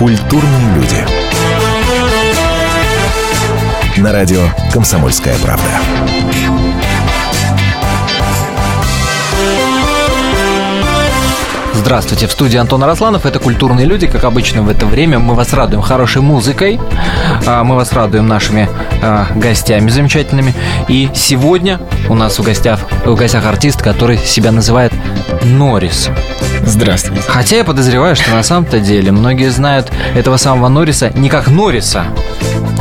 Культурные люди. На радио «Комсомольская правда». Здравствуйте, в студии Антон Росланов. Это «Культурные люди». Как обычно в это время мы вас радуем хорошей музыкой. а, Мы вас радуем нашими а, гостями замечательными. И сегодня у нас в гостях, в гостях артист, который себя называет Норрис. Здравствуйте. Хотя я подозреваю, что на самом-то деле многие знают этого самого Норриса не как Норриса,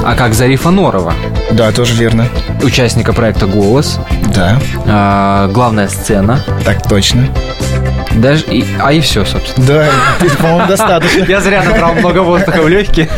а как Зарифа Норова, Да, тоже верно. участника проекта «Голос», Да, а, главная сцена, так точно. даже и, а и все, собственно. Да, по-моему, достаточно. Я зря набрал много воздуха в легкие.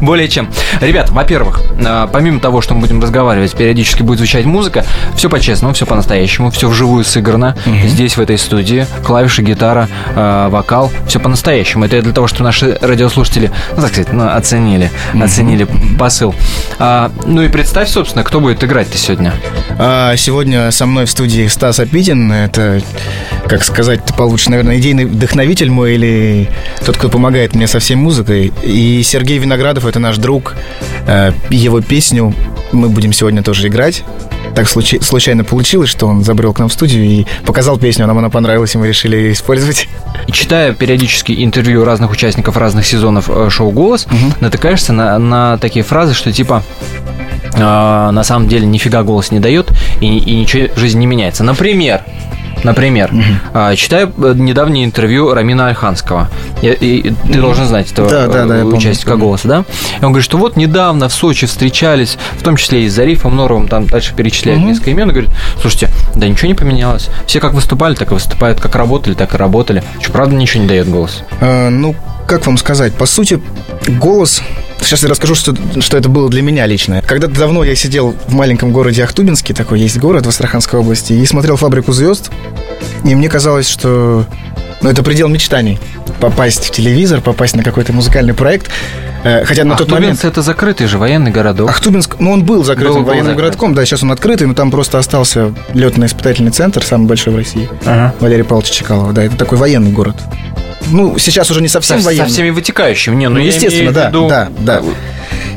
Более чем. Ребят, во-первых, э, помимо того, что мы будем разговаривать, периодически будет звучать музыка, все по-честному, все по-настоящему, все вживую сыграно. Здесь, в этой студии, клавиши, гитара, э, вокал, все по-настоящему. Это для того, чтобы наши радиослушатели, ну, так сказать, ну, оценили, оценили посыл. А, ну и представь, собственно, кто будет играть-то сегодня. А, сегодня со мной в студии Стас Апитин. Это, как сказать, получше, наверное, идейный вдохновитель мой или тот, кто помогает мне со всей музыкой. И Сергей Виноградов, это наш друг. Э, Его песню мы будем сегодня тоже играть. Так случай- случайно получилось, что он забрел к нам в студию и показал песню, нам она понравилась, и мы решили ее использовать. Читая периодически интервью разных участников разных сезонов э, шоу «Голос», натыкаешься на, на такие фразы, что типа э, на самом деле нифига голос не дает и, и ничего в жизни не меняется. Например, Например, э, читаю э, недавнее интервью Рамина Альханского. Я- и ты должен знать этого Да, да, да, э, участника помню. голоса, да? И он говорит, что вот недавно в Сочи встречались, в том числе и с Зарифом Норовым, там дальше перечисляет несколько имен, и говорит, слушайте, да ничего не поменялось. Все как выступали, так и выступают, как работали, так и работали. Что, правда, ничего не дает голос? Э, ну, как вам сказать? По сути, голос... Сейчас я расскажу, что, что это было для меня лично. Когда-то давно я сидел в маленьком городе Ахтубинске, такой есть город в Астраханской области, и смотрел «Фабрику звезд», и мне казалось, что ну, это предел мечтаний. Попасть в телевизор, попасть на какой-то музыкальный проект. Э, Хотя на тот Ахтубинск момент... это закрытый же военный городок. Ахтубинск, ну он был закрытым Был- был военным закрыт. городком, да, сейчас он открытый, но там просто остался летно-испытательный центр, самый большой в России. Ага. Валерий Павлович Чекалова, да, это такой военный город. Ну, сейчас уже не совсем Со, со военный. всеми вытекающими. Не, ну, Ну, естественно, да, виду да, да.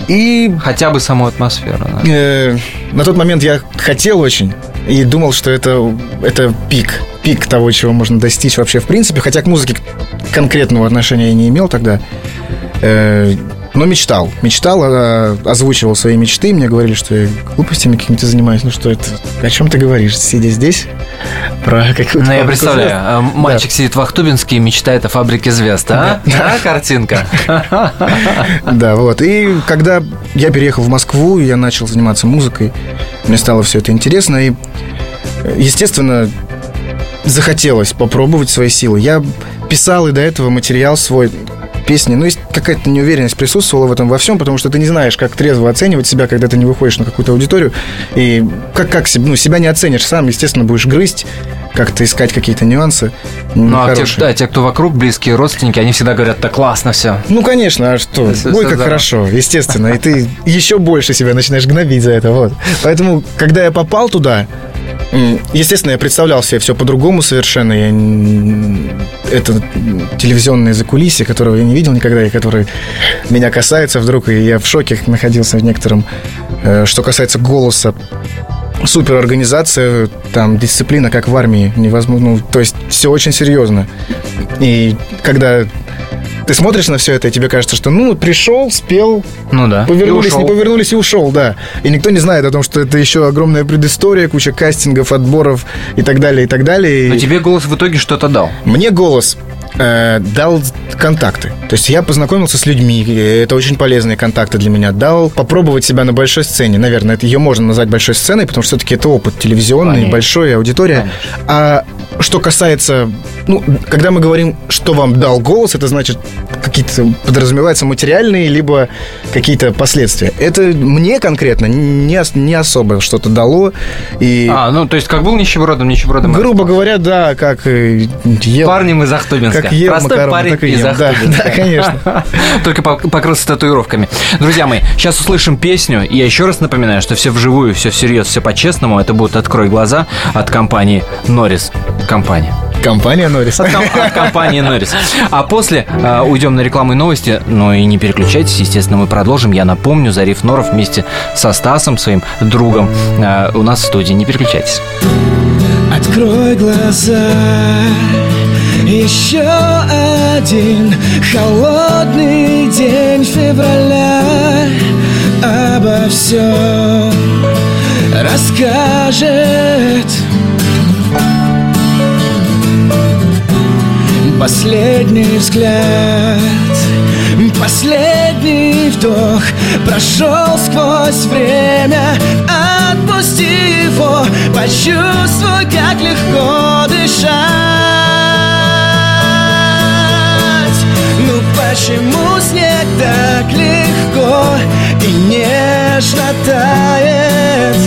И Хотя бы саму атмосферу. да. э, на тот момент я хотел очень и думал, что это, это пик, пик того, чего можно достичь вообще в принципе. Хотя к музыке конкретного отношения я не имел тогда. Э, но мечтал. Мечтал, а, озвучивал свои мечты. Мне говорили, что я глупостями какими-то занимаюсь. Ну что это? О чем ты говоришь, сидя здесь? Про какую-то Ну, я представляю, звезд? э, мальчик сидит в Ахтубинске и мечтает о фабрике звезд, а? Да, картинка? Да, вот. И когда я переехал в Москву, я начал заниматься музыкой, мне стало все это интересно. И, э, естественно, захотелось попробовать свои силы. Я писал и до этого материал свой, песни. Ну, есть какая-то неуверенность присутствовала в этом во всем, потому что ты не знаешь, как трезво оценивать себя, когда ты не выходишь на какую-то аудиторию. И как, как ну, себя не оценишь сам, естественно, будешь грызть, как-то искать какие-то нюансы. Ну, а те, да, те, кто вокруг, близкие родственники, они всегда говорят, да классно все. Ну, конечно, а что? Это Ой, как да. хорошо, естественно. И ты еще больше себя начинаешь гнобить за это, вот. Поэтому, когда я попал туда, естественно, я представлял себе все по-другому совершенно. Я это телевизионные закулисье, которого я не видел никогда, и который меня касается вдруг, и я в шоке находился в некотором. Э, Что касается голоса, суперорганизация, там дисциплина, как в армии, невозможно. Ну, то есть все очень серьезно. И когда ты смотришь на все это, и тебе кажется, что ну пришел, спел, Ну да. повернулись, И ушел. не повернулись и ушел, да. И никто не знает о том, что это еще огромная предыстория, куча кастингов, отборов и так далее, и так далее. Но И тебе голос в итоге что-то дал. Мне голос э, дал контакты. То есть я познакомился с людьми, это очень полезные контакты для меня. Дал попробовать себя на большой сцене. Наверное, это ее можно назвать большой сценой, потому что все-таки это опыт телевизионный, Конечно. большая аудитория. А что касается, ну, когда мы говорим, что вам дал голос, это значит какие-то подразумеваются материальные, либо какие-то последствия. Это мне конкретно не, не особо что-то дало. И, А, ну, то есть, как был нищебродом, нищебродом. грубо говоря, да, как э, ел, Парнем из Ахтубинска. как ел Простой макароны, парень так и из ем. Да, Ахтубинска. да, конечно. Только по- покрылся татуировками. Друзья мои, сейчас услышим песню. И я еще раз напоминаю, что все вживую, все всерьез, все по-честному. Это будет «Открой глаза» от компании Норрис. Компания. Компания Норрис. От, ком- от компании Норрис. А после э, уйдем на рекламу и новости. Но и не переключайтесь, естественно, мы продолжим. Я напомню, Зариф Норов вместе со Стасом, своим другом, э, у нас в студии. Не переключайтесь. Открой глаза, еще один холодный день февраля обо всем расскажет. Последний взгляд, последний вдох Прошел сквозь время, отпусти его. Почувствуй, как легко дышать. Ну почему снег так легко и нежно тает?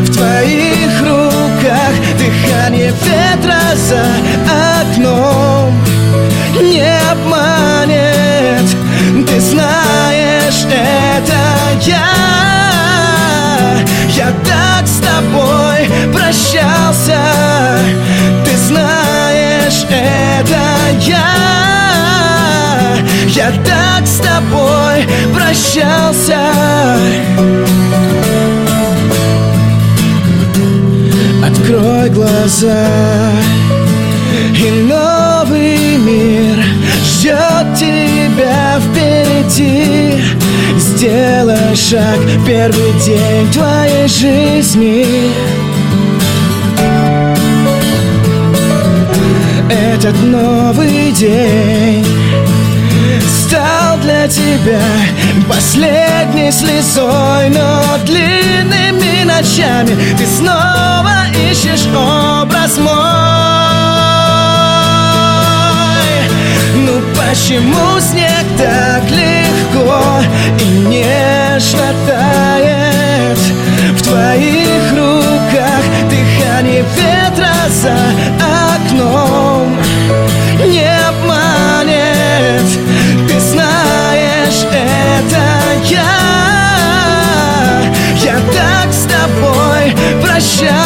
В твоих руках дыхание ветра за это я. Я так с тобой прощался. Ты знаешь, это я. Я так с тобой прощался. Открой глаза и новый мир ждет тебя впереди Сделай шаг первый день твоей жизни. Этот новый день стал для тебя последней слезой Но длинными ночами ты снова ищешь образ мой почему снег так легко и нежно тает? В твоих руках дыхание ветра за окном. Не обманет, ты знаешь, это я. Я так с тобой прощался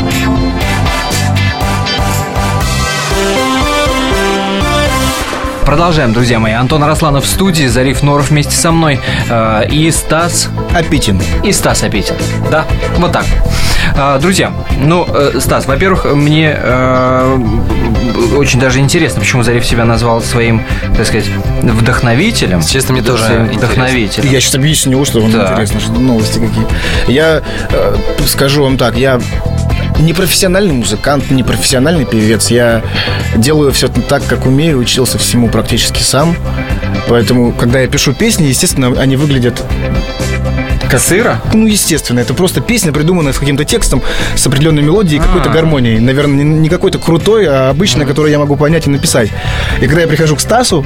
Продолжаем, друзья мои. Антон Росланов в студии, Зариф Норов вместе со мной э, и Стас Апитин. и Стас Апетин. Да, вот так. А, Друзья, ну, э, Стас, во-первых, мне э, очень даже интересно, почему Зариф себя назвал своим, так сказать, вдохновителем. Честно, мне тоже вдохновителем. Я сейчас объясню, что вам Так. интересно, что новости какие. Я э, скажу вам так, я не профессиональный музыкант, не профессиональный певец. Я делаю все так, как умею, учился всему практически сам. Поэтому, когда я пишу песни, естественно, они выглядят Как сыра? ну, естественно, это просто песня, придуманная с каким-то текстом, с определенной мелодией и какой-то А. гармонией. Наверное, не, какой-то крутой, а обычной, которую я могу понять и написать. И когда я прихожу к Стасу,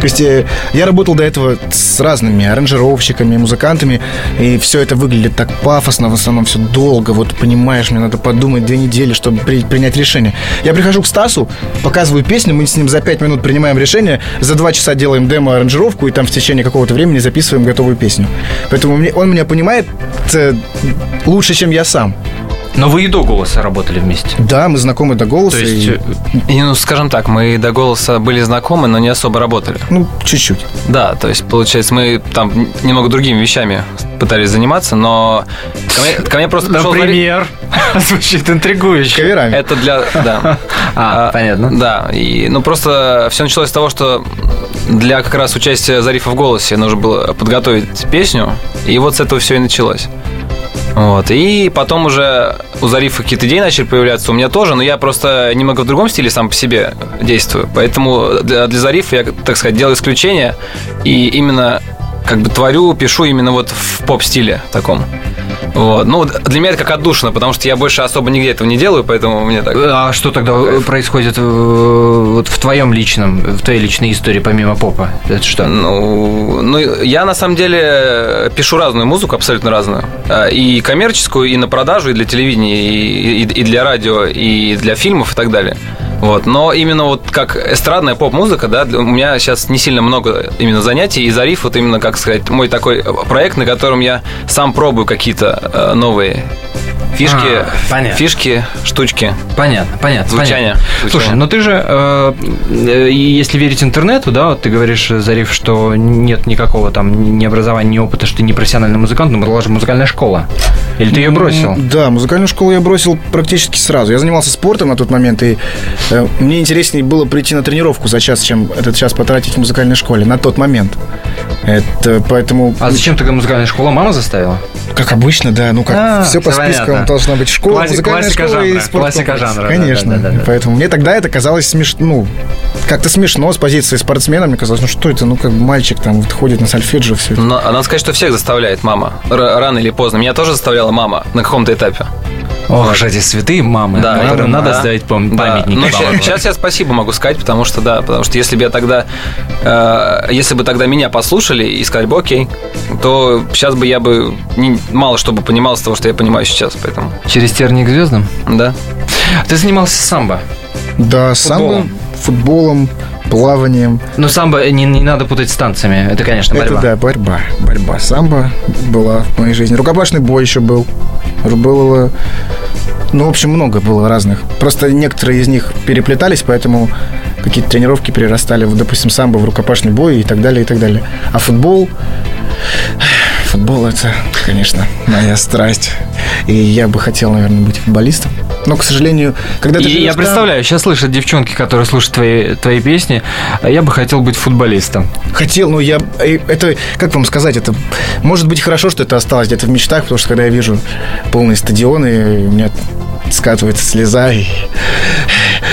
то есть э, я работал до этого с разными аранжировщиками, музыкантами, и все это выглядит так пафосно, в основном все долго, вот понимаешь, мне надо подумать две недели, чтобы при- принять решение. Я прихожу к Стасу, показываю песню, мы с ним за пять минут принимаем решение, за два часа делаем демо-аранжировку, и там в течение какого-то времени записываем готовую песню. Поэтому мне, он меня понимает э, лучше, чем я сам. Но вы и до голоса работали вместе. Да, мы знакомы до голоса. То есть, и, э, ну, скажем так, мы до голоса были знакомы, но не особо работали. ну, чуть-чуть. Да, то есть, получается, мы там немного другими вещами пытались заниматься, но ко мне, ко мне просто пришел например, звучит интригующе. Каверами. Это для... Да. А, понятно. Да, и, ну, просто все началось с того, что для как раз участия Зарифа в голосе нужно было подготовить песню, и вот с этого все и началось. Вот. И потом уже у Зарифа какие-то идеи начали появляться, у меня тоже, но я просто немного в другом стиле сам по себе действую. Поэтому для, для Зарифа я, так сказать, делаю исключение и именно как бы творю, пишу именно вот в поп-стиле таком. Вот. Ну, для меня это как отдушина, потому что я больше особо нигде этого не делаю, поэтому мне так... А что тогда э, происходит э, вот в твоем личном, в твоей личной истории помимо попа? Это что? Ну, ну, я на самом деле пишу разную музыку, абсолютно разную. А, И коммерческую, и на продажу, и для телевидения, и, и- и для радио, и для фильмов, и так далее. Вот. Но именно вот как эстрадная поп-музыка, да, у меня сейчас не сильно много именно занятий, и Зариф вот именно, как сказать, мой такой проект, на котором я сам пробую какие-то э, новые фишки, А, понятно. фишки, штучки. Понятно, понятно. Звучание. понятно. Звучание. Слушай, ну ты же, э, э, если верить интернету, да, вот ты говоришь, Зариф, что нет никакого там ни образования, ни опыта, что ты не профессиональный музыкант, но была же музыкальная школа. Или ты ее бросил? Да, музыкальную школу я бросил практически сразу. Я занимался спортом на тот момент, и э, мне интереснее было прийти на тренировку за час, чем этот час потратить в музыкальной школе на тот момент. Это поэтому, А зачем тогда музыкальная школа? Мама заставила? как обычно, да, ну как А, все по спискам должна быть школа, Класси- музыкальная классика школа и жанра, спорткомплекс. классика жанра, Конечно. да-да-да-да. Поэтому мне тогда это казалось смешно, ну, как-то смешно с позиции спортсмена. Мне казалось, ну что это, ну как мальчик там вот ходит на сольфеджио, все это. Но надо сказать, что всех заставляет мама. Р- рано или поздно. Меня тоже заставляла мама на каком-то этапе. Ох, же эти святые мамы, Да, которым да. надо Да. ставить пам- Да. памятники. Ну, сейчас я спасибо могу сказать, потому что да, потому что если бы я тогда, э, если бы тогда меня послушали и сказали бы, окей, то сейчас бы я бы не- мало что бы понимал с того, что я понимаю сейчас, поэтому, Через тернии к звездам? да. Ты занимался самбо. Да, самбо, футболом, плаванием. Но самбо не, не надо путать с танцами. Это, конечно, борьба. Это да, борьба. Борьба. Самбо была в моей жизни. Рукопашный бой еще был. Было, ну, в общем, много было разных. Просто некоторые из них переплетались, поэтому какие-то тренировки перерастали, в, допустим, самбо в рукопашный бой и так далее, и так далее. А футбол... Футбол – это, конечно, моя страсть. И я бы хотел, наверное, быть футболистом. Но, к сожалению, когда ты И я там- представляю, сейчас слышат девчонки, которые слушают твои, твои песни, а я бы хотел быть футболистом. Хотел, но я... э, Это, как вам сказать, это... Может быть, хорошо, что это осталось где-то в мечтах, потому что когда я вижу полные стадионы, у меня скатывается слеза и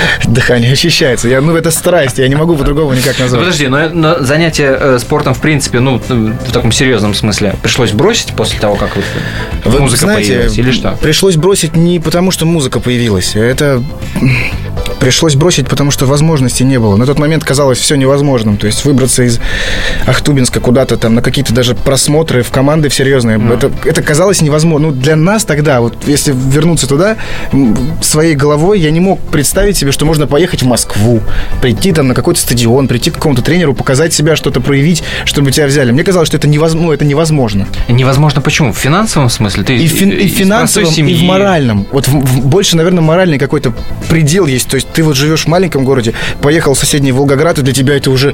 дыхание очищается. Я, ну, это страсть, я не могу по-другому никак назвать. подожди, но, но занятие э, спортом, в принципе, ну, в таком серьезном смысле, пришлось бросить после того, как вот Вы музыка знаете, появилась, или что? Пришлось бросить не потому, что музыка появилась. Это пришлось бросить, потому что возможности не было. На тот момент казалось все невозможным. То есть выбраться из Ахтубинска куда-то там на какие-то даже просмотры в команды в серьезные. Это, это казалось невозможно. Ну, для нас тогда, вот если вернуться туда, своей головой я не мог представить себе, что можно поехать в Москву, прийти там на какой-то стадион, прийти к какому-то тренеру, показать себя, что-то проявить, чтобы тебя взяли. Мне казалось, что это невозможно. Ну, это невозможно. Невозможно почему? В финансовом смысле? Ты И, фин- и в финансовом, и в семьи. моральном. Вот в- в- больше, наверное, моральный какой-то предел есть. То есть ты вот живешь в маленьком городе, поехал в соседний Волгоград, и для тебя это уже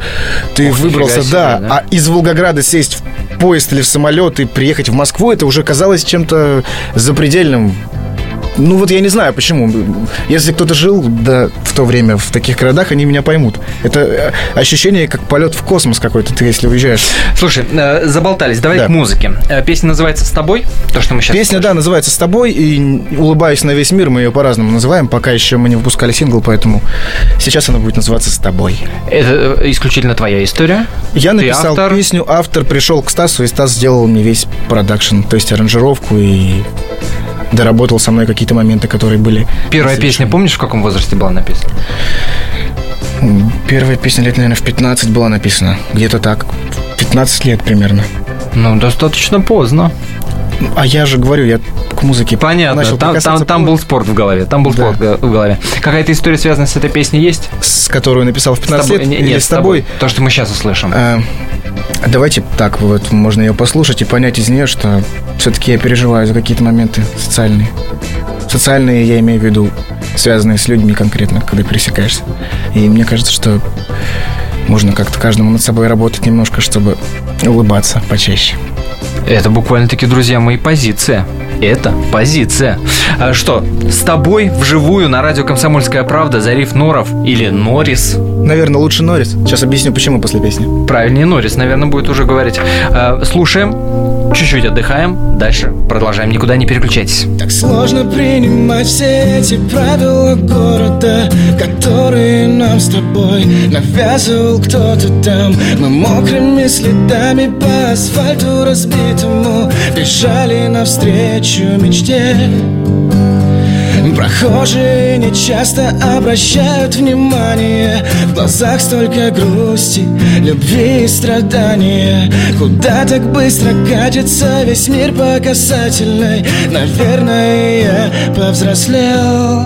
ты Ох, выбрался, себе, да. да. А из Волгограда сесть в поезд или в самолет и приехать в Москву, это уже казалось чем-то запредельным. Ну вот я не знаю почему. Если кто-то жил да, в то время в таких городах, они меня поймут. Это э, ощущение как полет в космос какой-то, ты если уезжаешь. Слушай, э, заболтались, давай Да. к музыке. Э, Песня называется «С тобой», то, что мы сейчас... Песня, да, называется «С тобой», и «Улыбаюсь на весь мир» мы ее по-разному называем, пока еще мы не выпускали сингл, поэтому сейчас она будет называться «С тобой». Это исключительно твоя история? Я Ты написал автор? песню, автор пришел к Стасу, и Стас сделал мне весь продакшн, то есть аранжировку и доработал со мной какие-то моменты, которые были... Первая песня, помнишь, в каком возрасте была написана? Первая песня лет, наверное, в 15 была написана. Где-то так. 15 лет примерно. Ну, достаточно поздно. А я же говорю, я к музыке Понятно, начал там, там, там был спорт в голове, там был Да. спорт в голове. Какая-то история, связанная с этой песней, есть? с которую написал в 15 лет, Не- или нет, с тобой. То, что мы сейчас услышим. А, Давайте так, вот можно ее послушать и понять из нее, что все-таки я переживаю за какие-то моменты социальные. Социальные, я имею в виду, связанные с людьми конкретно, когда пересекаешься. И мне кажется, что можно как-то каждому над собой работать немножко, чтобы улыбаться почаще. Это буквально-таки, друзья мои, позиция. Это позиция. А что, с тобой вживую на радио «Комсомольская правда» Зариф Норов или Норрис? Наверное, лучше Норрис. Сейчас объясню, почему после песни. Правильнее Норрис, наверное, будет уже говорить. А, Слушаем, чуть-чуть отдыхаем, дальше продолжаем. Никуда не переключайтесь. Так сложно принимать все эти правила города Которые нам с тобой навязывал кто-то там Мы мокрыми следами по асфальту разбитому Бежали навстречу мечте Прохожие не часто обращают внимание В глазах столько грусти, любви и страдания Куда так быстро катится весь мир по касательной Наверное, я повзрослел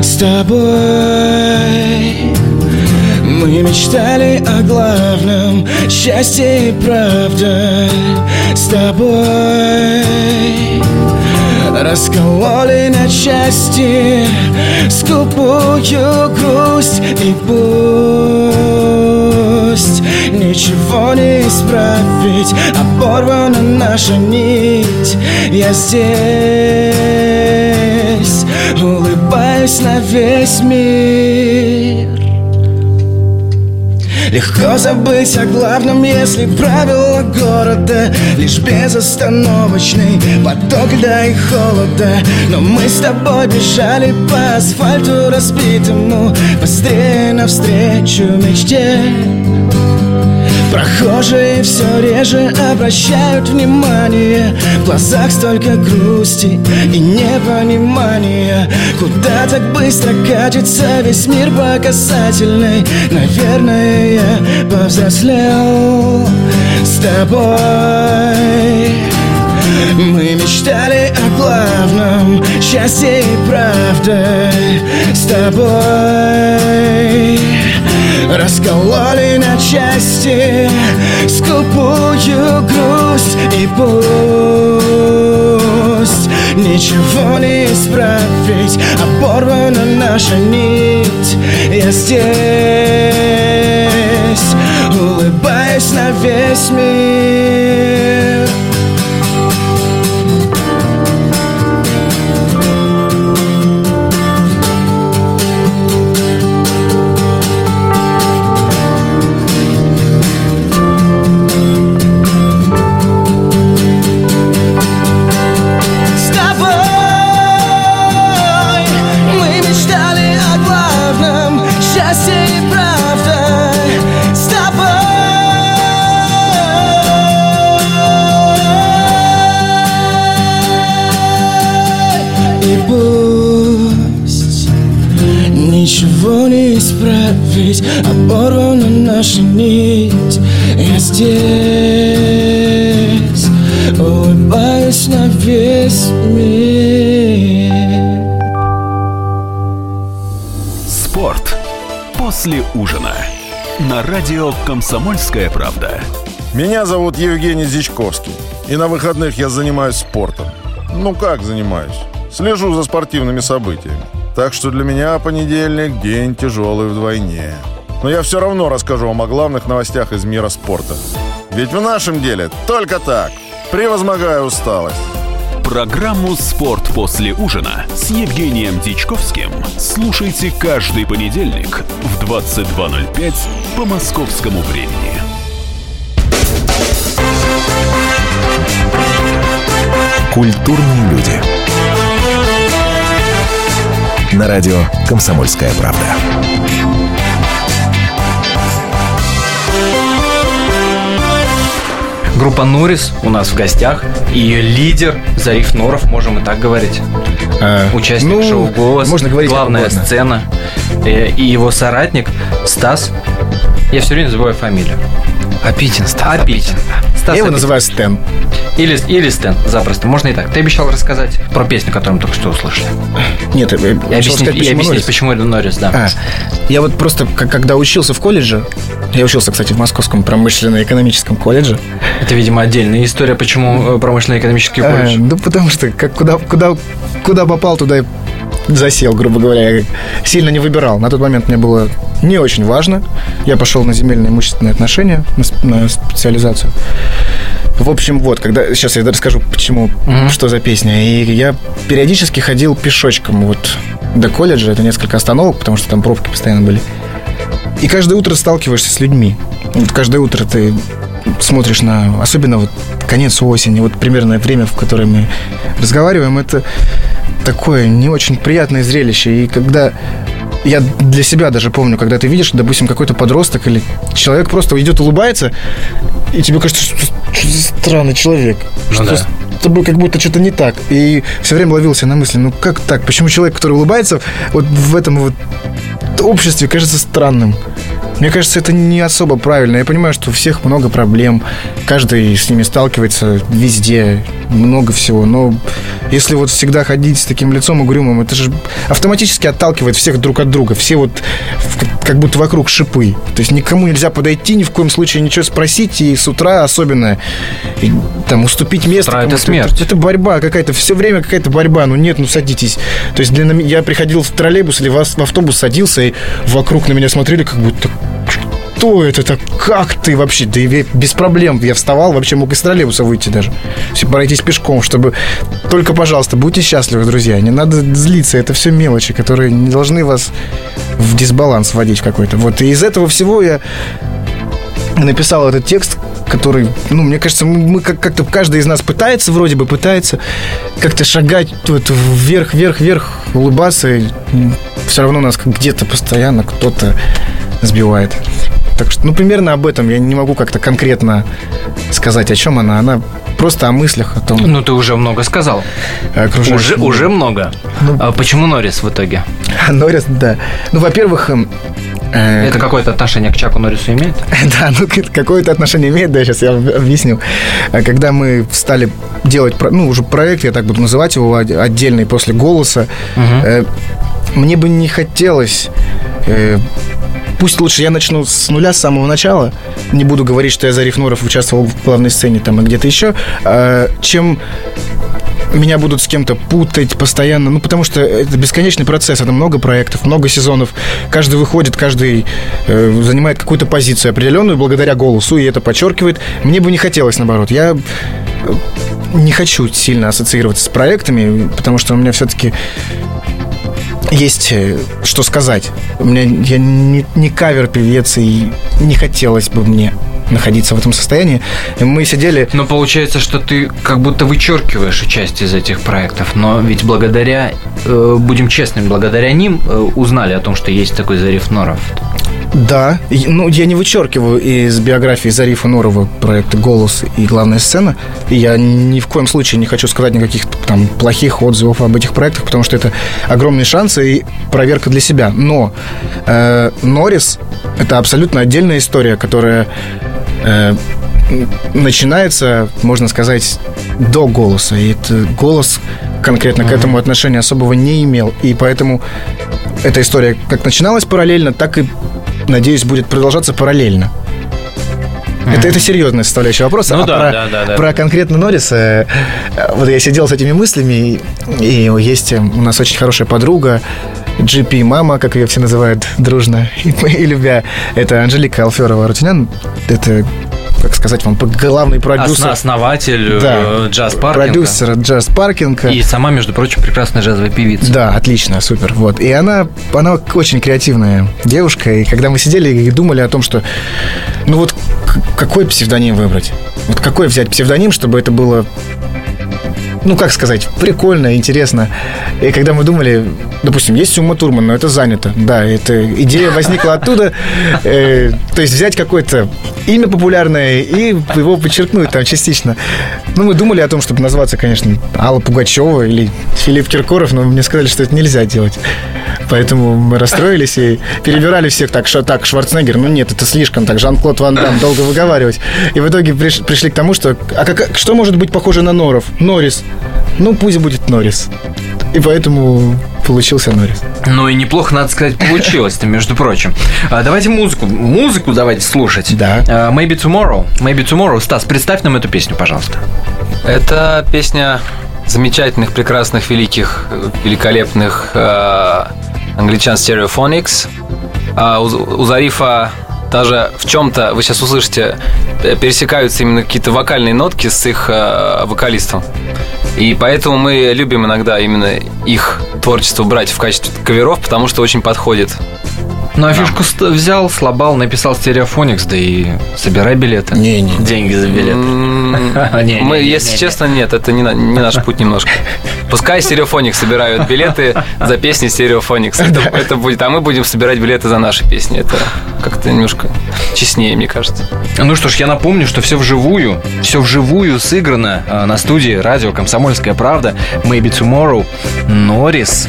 с тобой мы мечтали о главном Счастье и правда С тобой. Раскололи на части Скупую грусть И пусть. Ничего не исправить Оборвана наша нить. Я здесь Улыбаюсь на весь мир Легко забыть о главном, если правила города. Лишь безостановочный поток льда и холода. Но мы с тобой бежали по асфальту разбитому Быстрее навстречу мечте Прохожие все реже обращают внимание. В глазах столько грусти и непонимания. Куда так быстро катится весь мир по касательной Наверное, я повзрослел с тобой. Мы мечтали о главном Счастье и правда С тобой Раскололи на части Скупую грусть И пусть. Ничего не исправить Оборвана наша нить. Я здесь Улыбаюсь на весь мир Оборвана наша нить Я здесь Улыбаюсь на весь мир Спорт после ужина. На радио «Комсомольская правда». Меня зовут Евгений Зичковский. И на выходных я занимаюсь спортом. Ну как занимаюсь? Слежу за спортивными событиями. Так что для меня понедельник день тяжелый вдвойне. Но я все равно расскажу вам о главных новостях из мира спорта. Ведь в нашем деле только так. Превозмогая усталость. Программу «Спорт после ужина» с Евгением Дичковским слушайте каждый понедельник в 22.05 по московскому времени. Культурные люди. На радио «Комсомольская правда». Группа Норрис у нас в гостях. Ее лидер Зариф Норов, можем и так говорить. А, Участник ну, шоу «Голос». Можно говорить Главная сцена. Э, И его соратник Стас. Я все время забываю фамилию. Апитин, Стас. Апитин. Стас Я его Апитин. называю Стэн. Или, или Стэн, запросто. Можно и так. Ты обещал рассказать про песню, которую мы только что услышали. Нет, я И обещал объяснить, сказать, и почему объяснить, Норрис. почему это Норрис, да. А, я вот просто, к- когда учился в колледже, я учился, кстати, в Московском промышленно-экономическом колледже. Это, видимо, отдельная история, почему э, промышленно-экономический А, колледж. ну, потому что как, куда, куда, куда попал, туда и засел, грубо говоря. Я сильно не выбирал. На тот момент мне было не очень важно. Я пошел на земельные имущественные отношения, на, на специализацию. В общем, вот, когда сейчас я расскажу, почему, Мгм. что за песня. И я периодически ходил пешочком вот до колледжа. Это несколько остановок, потому что там пробки постоянно были. И каждое утро сталкиваешься с людьми. Вот каждое утро ты смотришь на... Особенно вот конец осени, вот примерное время, в которое мы разговариваем, это такое не очень приятное зрелище. И когда... Я для себя даже помню, когда ты видишь, допустим, какой-то подросток или человек просто идет, улыбается, и тебе кажется, что, что за странный человек. что да. Тобой как будто что-то не так. И все время ловился на мысли, ну как так? Почему человек, который улыбается, вот в этом вот обществе кажется странным? Мне кажется, это не особо правильно. Я понимаю, что у всех много проблем, каждый с ними сталкивается везде, много всего. Но если вот всегда ходить с таким лицом угрюмым, это же автоматически отталкивает всех друг от друга. Все вот как будто вокруг шипы. То есть никому нельзя подойти, ни в коем случае ничего спросить, и с утра особенно и, там уступить место. утра это смерть. Это борьба какая-то, все время какая-то борьба. Ну нет, ну садитесь. То есть для, я приходил в троллейбус или в автобус садился, и вокруг на меня смотрели, как будто кто это так? Как ты вообще? Да и без проблем. Я вставал, вообще мог из троллейбуса выйти даже. Все пройтись пешком, чтобы... Только, пожалуйста, будьте счастливы, друзья. Не надо злиться. Это все мелочи, которые не должны вас в дисбаланс вводить какой-то. Вот. И из этого всего я написал этот текст, который, ну, мне кажется, мы мы как- как-то каждый из нас пытается, вроде бы пытается как-то шагать вот вверх, вверх, вверх, улыбаться. И все равно нас где-то постоянно кто-то сбивает. Так что, ну, примерно об этом я не могу как-то конкретно сказать, о чем она. Она просто о мыслях, о том, Ну, ты уже много сказал. окружающем Уже, уже много. Ну. А почему Норрис в итоге? Норрис, да. Ну, во-первых, эм, э, Это какое-то отношение к Чаку Норрису имеет? Да, ну какое-то отношение имеет, да, сейчас я об- объясню. А Когда мы стали делать, ну, уже проект, я так буду называть его, од- отдельный после голоса, э, мне бы не хотелось... Пусть лучше я начну с нуля, с самого начала. Не буду говорить, что я Зариф Нуров участвовал в главной сцене там и где-то еще. а, чем меня будут с кем-то путать постоянно, ну, потому что это бесконечный процесс, это много проектов, много сезонов, каждый выходит, каждый э, занимает какую-то позицию определенную благодаря голосу, и это подчеркивает. Мне бы не хотелось, наоборот, я э, не хочу сильно ассоциироваться с проектами, потому что у меня все-таки есть э, что сказать. У меня я не, не кавер-певец, и не хотелось бы мне находиться в этом состоянии. И мы сидели... Но получается, что ты как будто вычеркиваешь часть из этих проектов, но ведь благодаря, э, будем честными, благодаря ним э, узнали о том, что есть такой Зариф Норов. Да, ну, я не вычеркиваю из биографии Зарифа Нурова проекта «Голос» и «Главная сцена». И я ни в коем случае не хочу сказать никаких там плохих отзывов об этих проектах, потому что это огромные шансы и проверка для себя. Но э, «Норрис» — это абсолютно отдельная история, которая э, начинается, можно сказать, до «Голоса». И это «Голос» конкретно к этому отношения особого не имел. И поэтому эта история как начиналась параллельно, так и, надеюсь, будет продолжаться параллельно. Это, это серьезная составляющая вопроса. Ну а да, про, да, да, да. про конкретно Норриса, э, вот я сидел с этими мыслями, и, и есть у нас очень хорошая подруга, GP мама, как ее все называют дружно и, и любя. Это Анжелика Алферова Рутинян. Это, как сказать вам, главный продюсер. Основатель Да. э, джаз паркинга. Продюсер джаз паркинга. И сама, между прочим, прекрасная джазовая певица. Да, отлично, супер. Вот. И она, она очень креативная девушка. И когда мы сидели и думали о том, что ну вот какой псевдоним выбрать? Вот какой взять псевдоним, чтобы это было ну, как сказать, прикольно, интересно. И когда мы думали, допустим, есть Ума Турман, но это занято. Да, эта идея возникла оттуда. Э, то есть взять какое-то имя популярное и его подчеркнуть там частично. Ну, мы думали о том, чтобы назваться, конечно, Алла Пугачева или Филипп Киркоров, но мне сказали, что это нельзя делать. Поэтому мы расстроились и перебирали всех так, что так, Шварценеггер, ну нет, это слишком, так, Жан-Клод Ван Дам, долго выговаривать. И в итоге приш, пришли к тому, что, а как, что может быть похоже на Норов? Норрис. Ну, пусть будет Норрис. И поэтому получился Норрис. Ну и неплохо, надо сказать, получилось-то, между прочим. А, давайте музыку. Музыку давайте слушать. Да. А, Maybe Tomorrow. Maybe Tomorrow. Стас, представь нам эту песню, пожалуйста. Это песня замечательных, прекрасных, великих, великолепных э, англичан Stereophonics. А у, у Зарифа даже в чем-то, вы сейчас услышите, э, пересекаются именно какие-то вокальные нотки с их э, вокалистом. И поэтому мы любим иногда именно их творчество брать в качестве каверов, потому что очень подходит. Ну, а фишку взял, слабал, написал стереофоникс, да и собирай билеты. Не-не. Деньги за билеты. М, Не-не-не-не-не. Мы, если честно, нет, это не, на- не наш путь немножко. Пускай стереофоник собирают билеты за песни стереофоникс. Это, это будет, а мы будем собирать билеты за наши песни. Это как-то немножко честнее, мне кажется. Ну что ж, я напомню, что все вживую, все вживую сыграно э, на студии радио «Комсомольская правда», «Maybe Tomorrow», Норрис,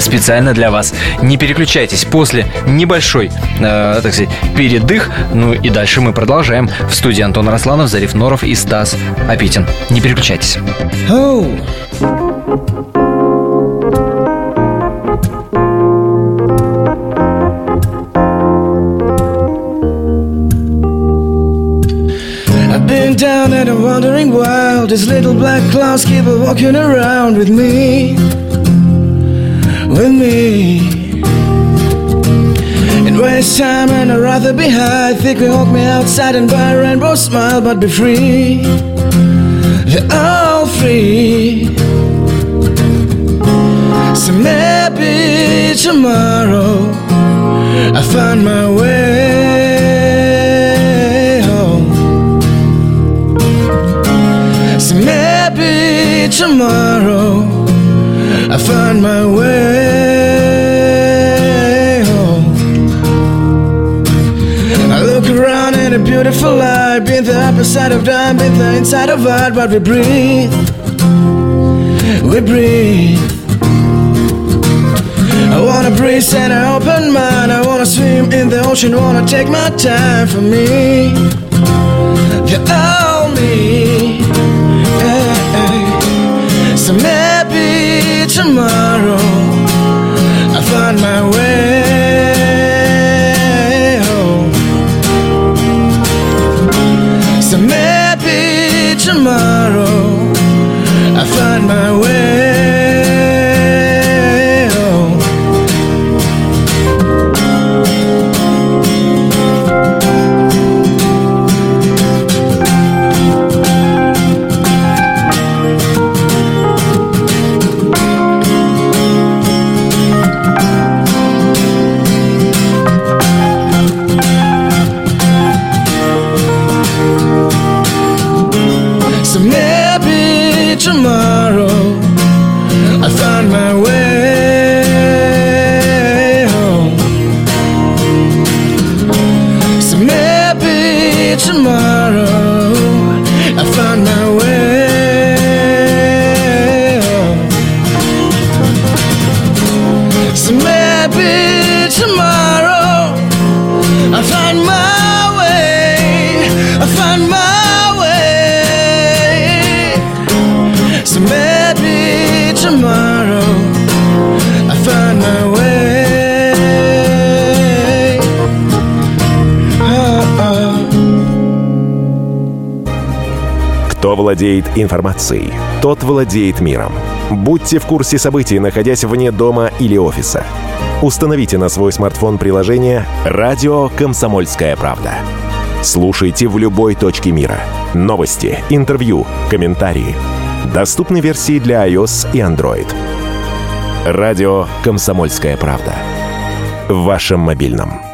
специально для вас. Не переключайтесь после небольшой, э, так сказать, передых. Ну и дальше мы продолжаем. В студии Антон Росланов, Зариф Норов и Стас Апитин. Не переключайтесь. Oh. Down and I'm wandering wild. These little black clouds keep walking around with me. With me. In waste time and I'd rather be high. Think we hawk me outside and buy a rainbow smile, but be free. We're all free. So maybe tomorrow I find my way home. So maybe tomorrow I find my way the opposite of time, been the inside of art, but we breathe, we breathe. I wanna breathe and I open mind. I wanna swim in the ocean, wanna take my time for me. All tomorrow владеет информацией, тот владеет миром. Будьте в курсе событий, находясь вне дома или офиса. Установите на свой смартфон приложение «Радио Комсомольская правда». Слушайте в любой точке мира. Новости, интервью, комментарии. Доступны версии для iOS и Android. Радио «Комсомольская правда». В вашем мобильном.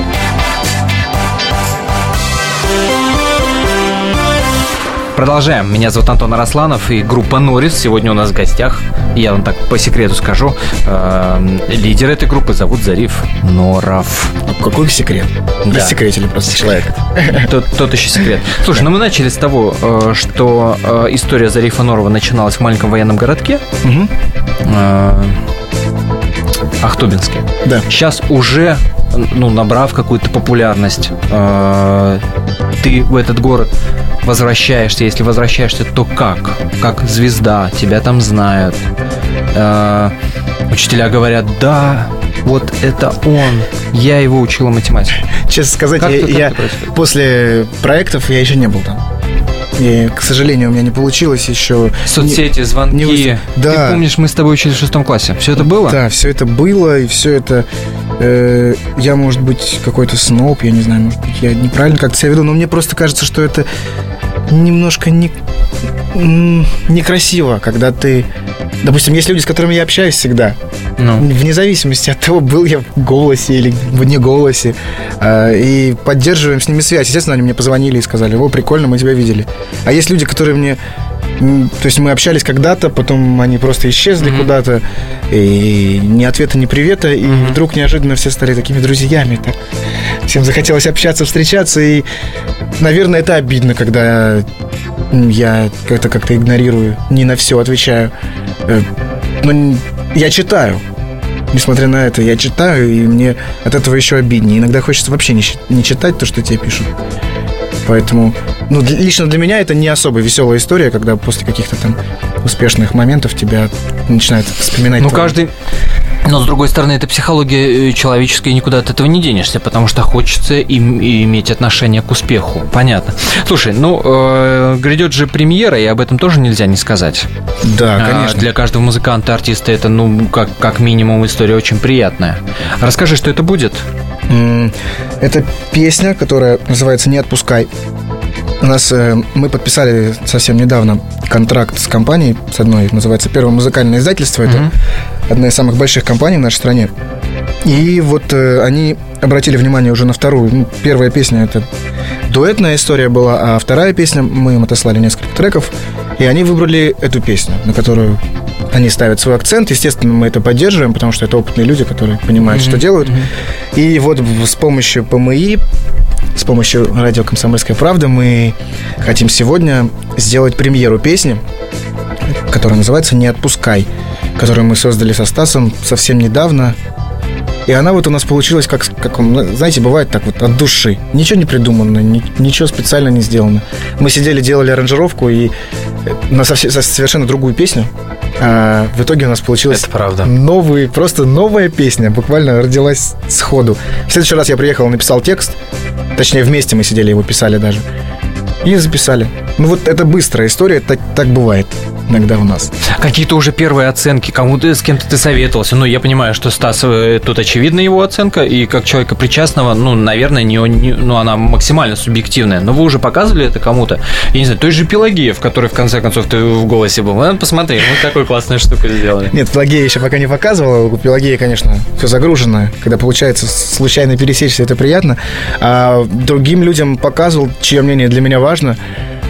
Продолжаем. Меня зовут Антон Арасланов и группа Норис. Сегодня у нас в гостях, я вам так по секрету скажу, э, лидер этой группы зовут Зариф Норов. Какой секрет? Да. Рассекретили просто человек. Тот, тот еще секрет. Слушай, ну мы начали с того, э, что э, история Зарифа Норова начиналась в маленьком военном городке. Э, Ахтубинске. Да. Сейчас уже, ну, набрав какую-то популярность, э, ты в этот город возвращаешься. Если возвращаешься, то как? Как звезда, тебя там знают. Э, учителя говорят, да, вот это он. Я его учила математике. Честно сказать, Как я, это- я после проектов я еще не был там. И, к сожалению, у меня не получилось еще. Соцсети, звонки. не Да. Ты помнишь, мы с тобой учились в шестом классе. Все это было? Да, все это было, и все это... э, я, может быть, какой-то сноб, я не знаю, может быть, я неправильно как-то себя веду, но мне просто кажется, что это немножко не, некрасиво, когда ты... Допустим, есть люди, с которыми я общаюсь всегда, Ну. вне зависимости от того, был я в голосе или вне голосе, а, и поддерживаем с ними связь. Естественно, они мне позвонили и сказали, о, прикольно, мы тебя видели. А есть люди, которые мне... То есть мы общались когда-то, потом они просто исчезли Мгм. куда-то, и ни ответа, ни привета, и вдруг неожиданно все стали такими друзьями. Так. Всем захотелось общаться, встречаться, и, наверное, это обидно, когда я это как-то игнорирую, не на все отвечаю. Э, Но я читаю. Несмотря на это, я читаю, и мне от этого еще обиднее. Иногда хочется вообще не, не читать то, что тебе пишут. Поэтому, ну, лично для меня это не особо веселая история, когда после каких-то там успешных моментов тебя начинают вспоминать. Ну, твои- каждый... Но, с другой стороны, это психология э, человеческая, и никуда от этого не денешься, потому что хочется им иметь отношение к успеху. Понятно. Слушай, ну, э, грядет же премьера, и об этом тоже нельзя не сказать. Да, А, конечно. Для каждого музыканта, артиста это, ну, как, как минимум, история очень приятная. Расскажи, что это будет? Это песня, которая называется «Не отпускай». У нас э, мы подписали совсем недавно контракт с компанией, с одной, называется «Первое музыкальное издательство». Это Мгм. одна из самых больших компаний в нашей стране. И вот э, они обратили внимание уже на вторую. Ну, первая песня это дуэтная история была, а вторая песня мы им отослали несколько треков, и они выбрали эту песню, на которую они ставят свой акцент. Естественно, мы это поддерживаем, потому что это опытные люди, которые понимают, что делают. И вот с помощью ПМИ, с помощью радио «Комсомольская правда» мы хотим сегодня сделать премьеру песни, которая называется «Не отпускай», которую мы создали со Стасом совсем недавно. И она вот у нас получилась, как, как он, знаете, бывает так вот от души. Ничего не придумано, ни- ничего специально не сделано. Мы сидели, делали аранжировку и э, на совсе- со- совершенно другую песню. А в итоге у нас получилась Это правда. новый, просто новая песня, буквально родилась сходу. В следующий раз я приехал, написал текст, точнее вместе мы сидели, его писали даже, и записали. Ну вот это быстрая история, так, так бывает иногда у нас. Какие-то уже первые оценки, кому-то с кем-то ты советовался. Ну, я понимаю, что Стас, э, тут очевидна его оценка, и как человека причастного, ну, наверное, не, не- ну, она максимально субъективная. Но вы уже показывали это кому-то? Я не знаю, той же Пелагеев, который, в конце концов, ты в голосе был. Ну, посмотри, мы такую классную штуку сделали. Нет, Пелагея еще пока не показывала. У Пелагеи, конечно, все загружено. Когда получается случайно пересечься, это приятно. А другим людям показывал, чье мнение для меня важно.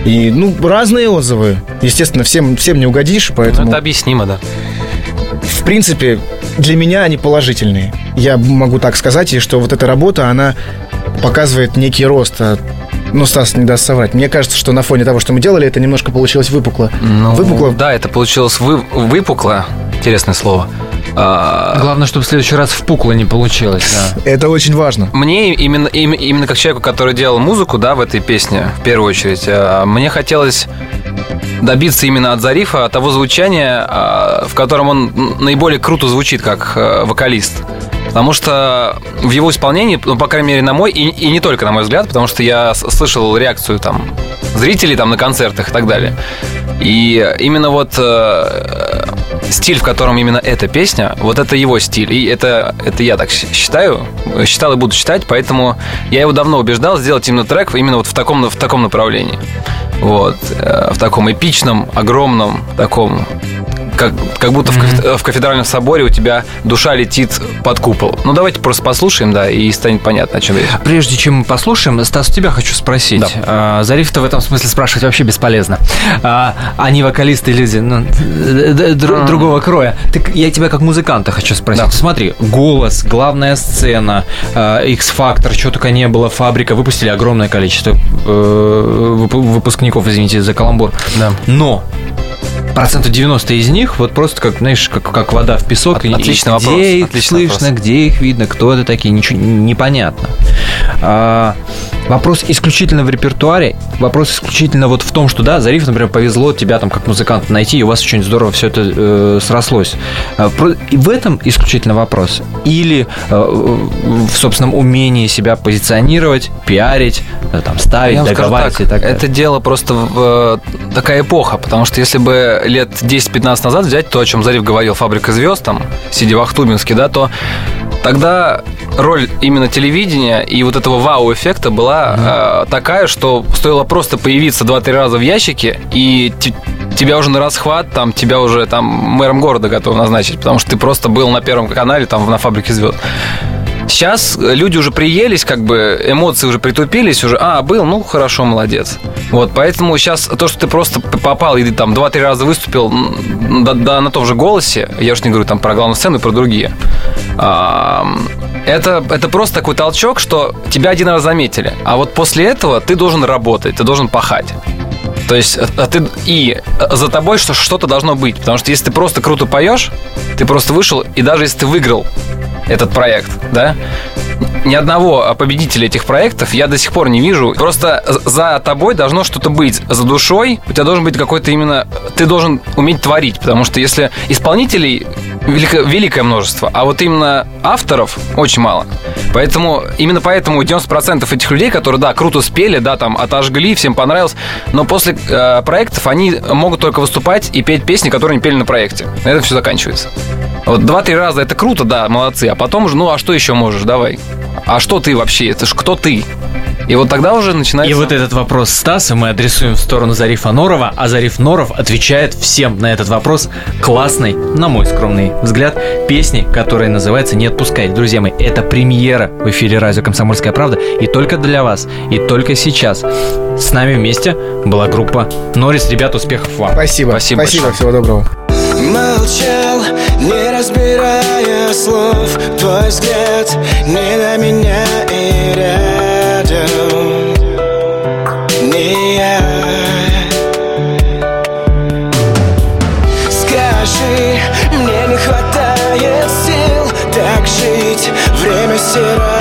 И, ну, разные отзывы. Естественно, всем, всем не угодишь, Ну, поэтому... это объяснимо, да. в принципе, для меня они положительные. Я могу так сказать, и что вот эта работа, она показывает некий рост. А, Ну, Стас не даст соврать. Мне кажется, что на фоне того, что мы делали, это немножко получилось выпукло. Ну, Выпукло? Да, это получилось вы- выпукло. Интересное слово. А, Главное, чтобы в следующий раз впукло не получилось. да. Это очень важно. Мне именно, им- именно как человеку, который делал музыку, да, в этой песне, в первую очередь, а, мне хотелось добиться именно от Зарифа того звучания, а, в котором он наиболее круто звучит как э, вокалист. Потому что в его исполнении, ну, по крайней мере, на мой, и, и не только на мой взгляд, потому что я слышал реакцию там зрителей там на концертах и так далее. И именно вот э, стиль, в котором именно эта песня, вот это его стиль. И это, это я так считаю, считал и буду считать, поэтому я его давно убеждал сделать именно трек именно вот в таком, в таком направлении. Вот, э, в таком эпичном, огромном, таком как, как будто в, кафе- в кафедральном соборе у тебя душа летит под купол. Ну, давайте просто послушаем, да, и станет понятно, о чем речь. Прежде чем мы послушаем, Стас, у тебя хочу спросить. Да. А, Зариф-то в этом смысле спрашивать вообще бесполезно. А, они вокалисты люди ну, другого кроя. Так я тебя как музыканта хочу спросить. Да. Смотри, голос, главная сцена, а, X-фактор, что только не было, фабрика, выпустили огромное количество э, вып- выпускников, извините за каламбур. Да. Но процентов 90 из них вот просто как, знаешь, как, как вода в песок. От- и- и отличный где вопрос, их отличный слышно, вопрос. где их видно, кто это такие, ничего непонятно. А, вопрос исключительно в репертуаре, вопрос исключительно вот в том, что да, Зариф, например, повезло тебя там как музыканта найти, и у вас очень здорово все это э, срослось. Про- и в этом исключительно вопрос. Или э, в собственном умении себя позиционировать, пиарить, э, там, ставить, Я договаривать так, и так далее. Это дело просто в, э, такая эпоха, потому что если бы лет 10-15 назад взять то, о чем Зариф говорил, «Фабрика звезд», там, сидя в Ахтубинске, да, то тогда роль именно телевидения и вот этого вау-эффекта была э, такая, что стоило просто появиться 2-3 раза в ящике, и те- тебя уже на расхват, там, тебя уже там мэром города готовы назначить, потому что ты просто был на Первом канале, там, на «Фабрике звезд». Сейчас люди уже приелись, как бы эмоции уже притупились, уже, а, был, ну, хорошо, молодец. Вот, поэтому сейчас то, что ты просто попал и ты там два-три раза выступил, да, да, на том же голосе, я уж не говорю там про главную сцену и про другие, это, это просто такой толчок, что тебя один раз заметили. А вот после этого ты должен работать, ты должен пахать. То есть а ты и за тобой что, что-то должно быть. Потому что если ты просто круто поешь, ты просто вышел, и даже если ты выиграл этот проект, да, ни одного победителя этих проектов я до сих пор не вижу. Просто за тобой должно что-то быть. За душой у тебя должен быть какой-то именно... Ты должен уметь творить, потому что если исполнителей велико- великое множество, а вот именно авторов очень мало. Поэтому, именно поэтому 90% этих людей, которые, да, круто спели, да, там, отожгли, всем понравилось, но после э, проектов они могут только выступать и петь песни, которые не пели на проекте. На этом все заканчивается. Вот два-три раза это круто, да, молодцы, а потом уже, ну, а что еще можешь, давай. А что ты вообще? Это ж кто ты? И вот тогда уже начинается... И вот этот вопрос Стаса мы адресуем в сторону Зарифа Норова, а Зариф Норов отвечает всем на этот вопрос классной, на мой скромный взгляд, песни, которая называется «Не отпускать». Друзья мои, это премьера в эфире радио «Комсомольская правда» и только для вас, и только сейчас. С нами вместе была группа Норис. Ребят, успехов вам. Спасибо. Спасибо Спасибо. большое. Всего доброго. Молчал, не разбирая слов Твой взгляд не на меня и рядом время серое